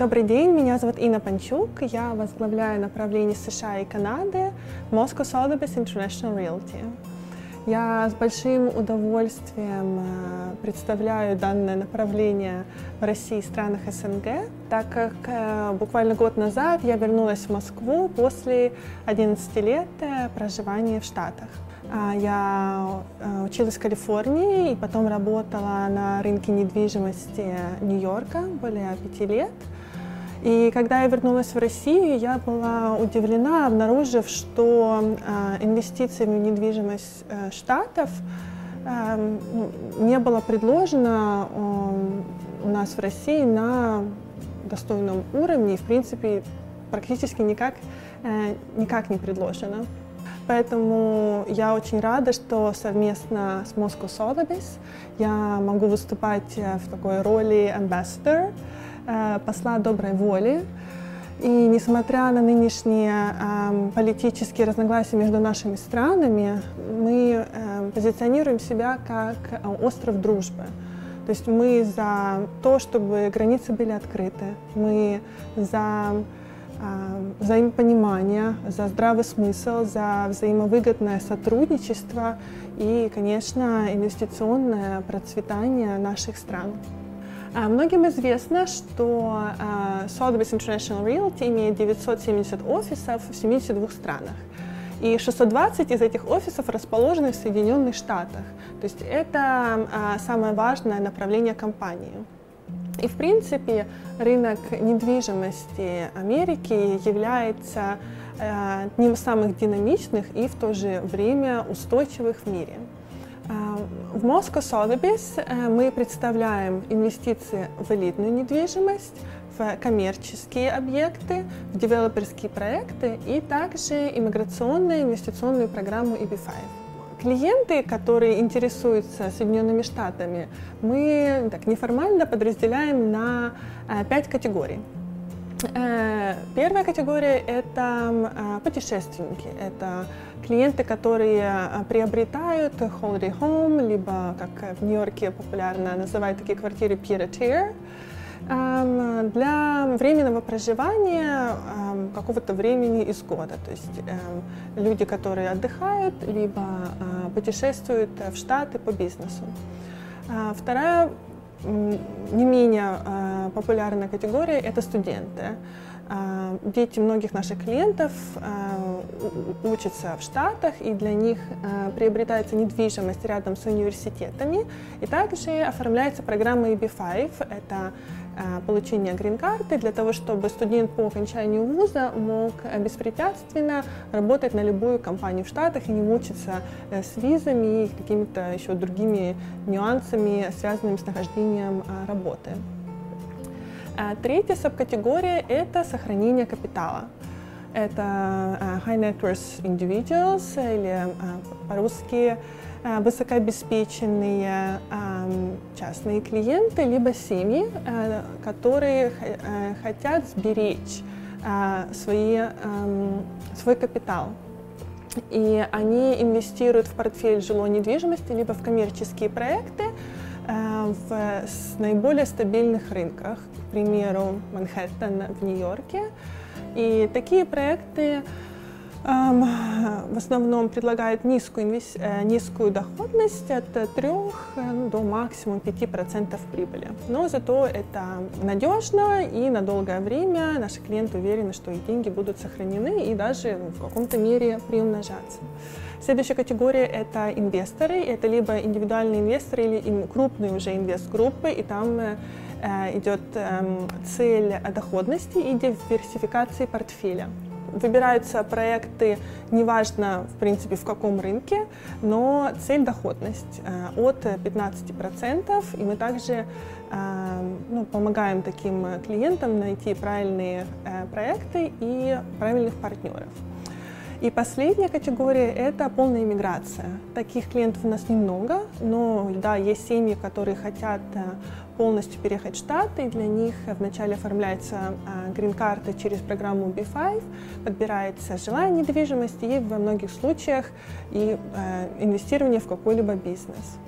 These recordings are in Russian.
Добрый день, меня зовут Инна Панчук, я возглавляю направление США и Канады Moscow Sotheby's International Realty. Я с большим удовольствием э, представляю данное направление в России и странах СНГ, так как э, буквально год назад я вернулась в Москву после 11 лет э, проживания в Штатах. А, я училась в Калифорнии и потом работала на рынке недвижимости Нью-Йорка более пяти лет – и когда я вернулась в Россию, я была удивлена, обнаружив, что э, инвестиции в недвижимость э, Штатов э, не было предложено э, у нас в России на достойном уровне и, в принципе, практически никак, э, никак не предложено. Поэтому я очень рада, что совместно с Moscow Sotheby's я могу выступать в такой роли ambassador, посла доброй воли. И несмотря на нынешние э, политические разногласия между нашими странами, мы э, позиционируем себя как остров дружбы. То есть мы за то, чтобы границы были открыты, мы за э, взаимопонимание, за здравый смысл, за взаимовыгодное сотрудничество и, конечно, инвестиционное процветание наших стран. А, многим известно, что а, Sotheby's International Realty имеет 970 офисов в 72 странах. И 620 из этих офисов расположены в Соединенных Штатах. То есть это а, самое важное направление компании. И, в принципе, рынок недвижимости Америки является одним из самых динамичных и в то же время устойчивых в мире. В Moscow Sotheby's э, мы представляем инвестиции в элитную недвижимость, в коммерческие объекты, в девелоперские проекты и также иммиграционную инвестиционную программу EB5. Клиенты, которые интересуются Соединенными Штатами, мы так неформально подразделяем на э, пять категорий. Э, первая категория – это э, путешественники. Это клиенты, которые э, приобретают holiday home, либо, как в Нью-Йорке популярно называют такие квартиры peer-to-peer, эм, для временного проживания эм, какого-то времени из года. То есть эм, люди, которые отдыхают, либо путешествуют в Штаты по бизнесу. Вторая не менее а, популярная категория – это студенты. А, дети многих наших клиентов а, учатся в Штатах, и для них приобретается недвижимость рядом с университетами. И также оформляется программа EB5. Это получения грин-карты для того, чтобы студент по окончанию вуза мог беспрепятственно работать на любую компанию в Штатах и не мучиться э, с визами и какими-то еще другими нюансами, связанными с нахождением э, работы. Третья субкатегория – это сохранение капитала. Это high net worth individuals или по-русски Э, высокообеспеченные частные клиенты, либо семьи, которые хотят сберечь свои, свой капитал. И они инвестируют в портфель жилой недвижимости, либо в коммерческие проекты в наиболее стабильных рынках, примеру, Манхэттен в Нью-Йорке. И такие проекты в основном предлагают низкую, э, низкую доходность от 3 э, до максимум 5% прибыли. Но зато это надежно и на долгое время наши клиенты уверены, что их деньги будут сохранены и даже в каком-то мере приумножаться. Следующая категория – это инвесторы. Это либо индивидуальные инвесторы или крупные уже инвест-группы, и там э, идет эм, цель доходности и диверсификации портфеля выбираются проекты, неважно, в принципе, в каком рынке, но цель доходность э, от 15%, и мы также э, ну, помогаем таким клиентам найти правильные э, проекты и правильных партнеров. И последняя категория – это полная иммиграция. Таких клиентов у нас немного, но да, есть семьи, которые хотят э, полностью переехать в Штаты, и для них вначале оформляется э, грин-карта через программу B5, подбирается желание недвижимости и во многих случаях и э, инвестирование в какой-либо бизнес.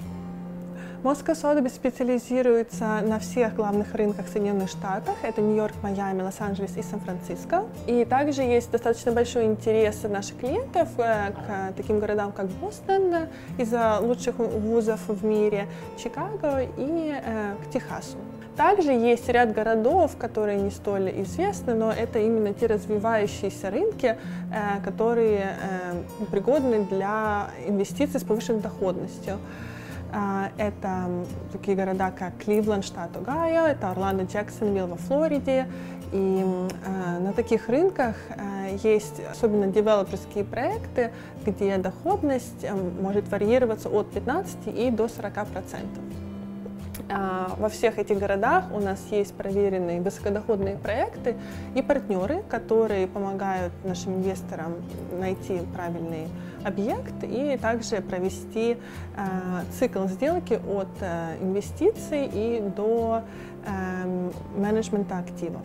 Moscow Sotheby's специализируется на всех главных рынках Соединенных Штатов. Это Нью-Йорк, Майами, Лос-Анджелес и Сан-Франциско. И также есть достаточно большой интерес наших клиентов э, к таким городам, как Бостон, из-за лучших вузов в мире, Чикаго и э, к Техасу. Также есть ряд городов, которые не столь известны, но это именно те развивающиеся рынки, э, которые пригодны для инвестиций с повышенной доходностью. А, это такие города, как Кливленд, штат Огайо, это Орландо, Джексонвилл во Флориде. И а, на таких рынках а, есть особенно девелоперские проекты, где доходность может варьироваться от 15 и до 40 процентов. А, во всех этих городах у нас есть проверенные высокодоходные проекты и партнеры, которые помогают нашим инвесторам найти правильный объект и также провести а, цикл сделки от а, инвестиций и до менеджмента активов.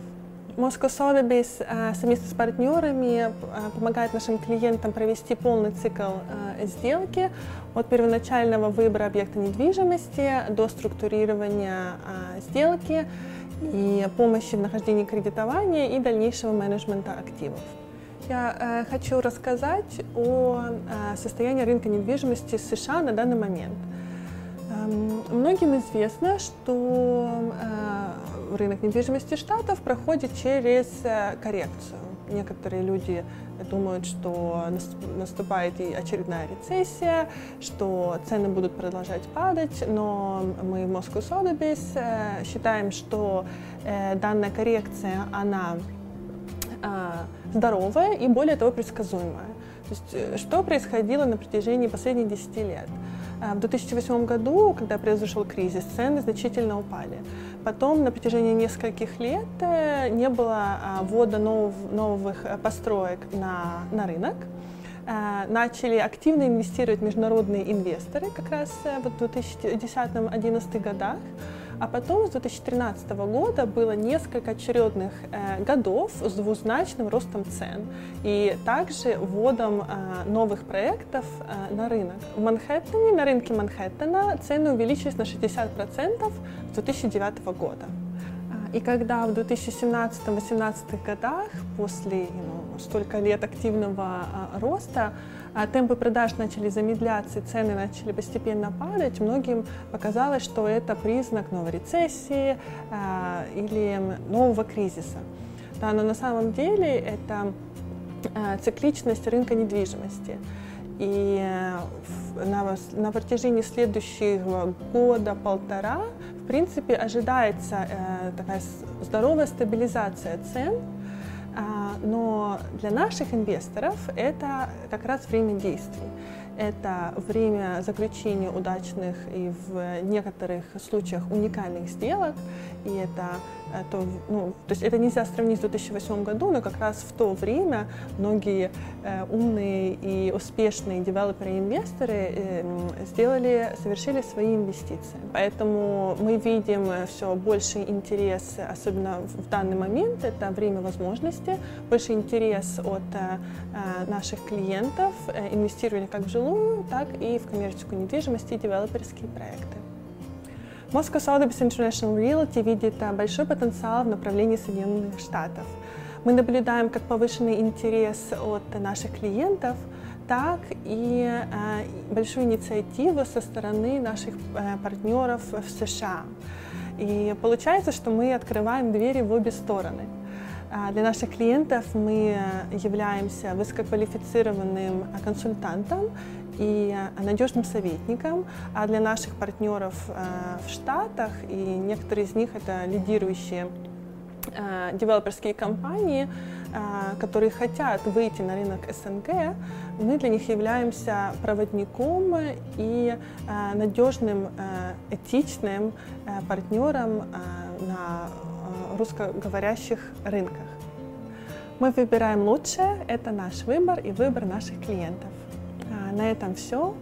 Moscow Sotheby's совместно с партнерами помогает нашим клиентам провести полный цикл сделки от первоначального выбора объекта недвижимости до структурирования сделки и помощи в нахождении кредитования и дальнейшего менеджмента активов. Я э, хочу рассказать о э, состоянии рынка недвижимости США на данный момент. Эм, многим известно, что э, рынок недвижимости штатов проходит через э, коррекцию. Некоторые люди думают, что наступает и очередная рецессия, что цены будут продолжать падать, но мы в Moscow Sotheby's э, считаем, что э, данная коррекция, она а, здоровая и более того предсказуемая. То есть, что происходило на протяжении последних 10 лет? В 2008 году, когда произошел кризис, цены значительно упали. Потом на протяжении нескольких лет э, не было а, ввода новых, новых э, построек на, на рынок. Начали активно инвестировать международные инвесторы как раз в 2010-2011 годах. А потом с 2013 года было несколько очередных э, годов с двузначным ростом цен и также вводом э, новых проектов э, на рынок. В Манхэттене, на рынке Манхэттена цены увеличились на 60% с 2009 года. А, и когда в 2017-2018 годах, после ну, столько лет активного а, роста, темпы продаж начали замедляться цены начали постепенно падать, многим показалось, что это признак новой рецессии а, или нового кризиса. Да, но на самом деле это а, цикличность рынка недвижимости. И на, на протяжении следующего года-полтора, в принципе, ожидается э, такая здоровая стабилизация цен, а, но для наших инвесторов это как раз время действий. Это время заключения удачных и в некоторых случаях уникальных сделок. И это то, ну, то есть это нельзя сравнить с 2008 году, но как раз в то время многие э, умные и успешные девелоперы и инвесторы э, сделали, совершили свои инвестиции. Поэтому мы видим все больше интерес, особенно в данный момент, это время возможности, больше интерес от э, э наших клиентов э, инвестировали как в жилую, так и в коммерческую недвижимость и девелоперские проекты. Moscow Sotheby's International Realty видит большой потенциал в направлении Соединенных Штатов. Мы наблюдаем как повышенный интерес от наших клиентов, так и э, большую инициативу со стороны наших э, партнеров в США. И получается, что мы открываем двери в обе стороны. А для наших клиентов мы являемся высококвалифицированным консультантом и надежным советником, а для наших партнеров э, в Штатах, и некоторые из них это лидирующие э, девелоперские компании, которые хотят выйти на рынок СНГ, мы для них являемся проводником и надежным, этичным партнером на русскоговорящих рынках. Мы выбираем лучшее, это наш выбор и выбор наших клиентов. А, на этом все.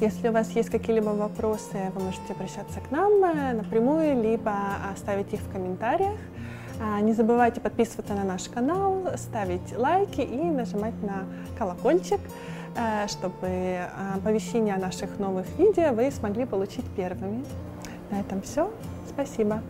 Если у вас есть какие-либо вопросы, вы можете обращаться к нам э, напрямую, либо оставить их в комментариях. А, не забывайте подписываться на наш канал, ставить лайки и нажимать на колокольчик, э, чтобы оповещения о наших новых видео вы смогли получить первыми. На этом все. Спасибо.